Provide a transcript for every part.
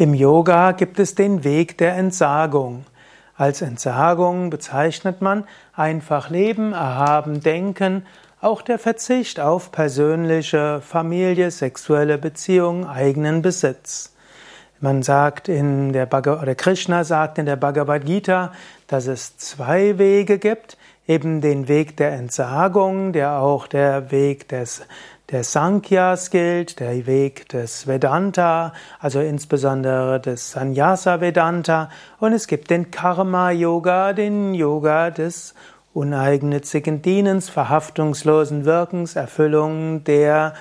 Im Yoga gibt es den Weg der Entsagung. Als Entsagung bezeichnet man einfach Leben, erhaben Denken, auch der Verzicht auf persönliche Familie, sexuelle Beziehungen, eigenen Besitz. Man sagt in der Bhagavad, oder Krishna sagt in der Bhagavad Gita, dass es zwei Wege gibt, eben den Weg der Entsagung, der auch der Weg des der Sankhyas gilt, der Weg des Vedanta, also insbesondere des Sannyasa Vedanta, und es gibt den Karma Yoga, den Yoga des uneigennützigen Dienens, verhaftungslosen Wirkens, Erfüllung der,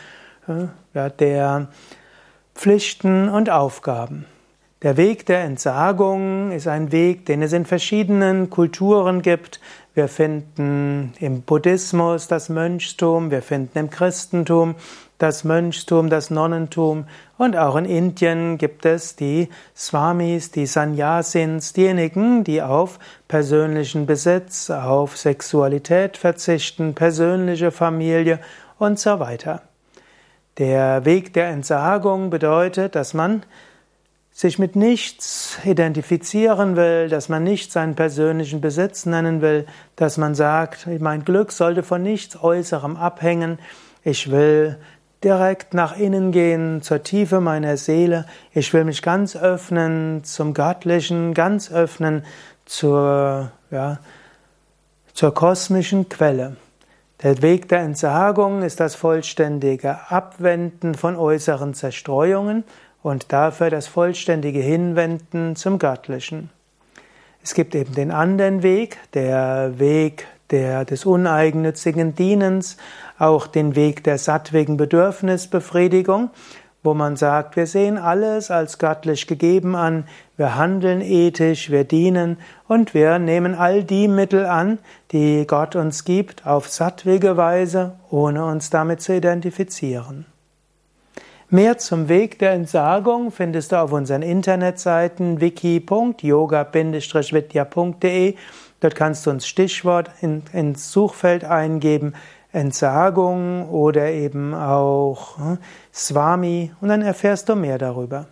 äh, ja, der Pflichten und Aufgaben. Der Weg der Entsagung ist ein Weg, den es in verschiedenen Kulturen gibt. Wir finden im Buddhismus das Mönchstum, wir finden im Christentum das Mönchstum, das Nonnentum und auch in Indien gibt es die Swamis, die Sanyasins, diejenigen, die auf persönlichen Besitz, auf Sexualität verzichten, persönliche Familie und so weiter. Der Weg der Entsagung bedeutet, dass man sich mit nichts identifizieren will, dass man nicht seinen persönlichen Besitz nennen will, dass man sagt, mein Glück sollte von nichts Äußerem abhängen, ich will direkt nach innen gehen, zur Tiefe meiner Seele, ich will mich ganz öffnen zum Göttlichen, ganz öffnen zur, ja, zur kosmischen Quelle. Der Weg der Entsagung ist das vollständige Abwenden von äußeren Zerstreuungen und dafür das vollständige Hinwenden zum Göttlichen. Es gibt eben den anderen Weg, der Weg der, des uneigennützigen Dienens, auch den Weg der sattwigen Bedürfnisbefriedigung, wo man sagt, wir sehen alles als göttlich gegeben an, wir handeln ethisch, wir dienen und wir nehmen all die Mittel an, die Gott uns gibt, auf sattwige Weise, ohne uns damit zu identifizieren. Mehr zum Weg der Entsagung findest du auf unseren Internetseiten wiki.yoga-vidya.de. Dort kannst du uns Stichwort in, ins Suchfeld eingeben, Entsagung oder eben auch hm, Swami und dann erfährst du mehr darüber.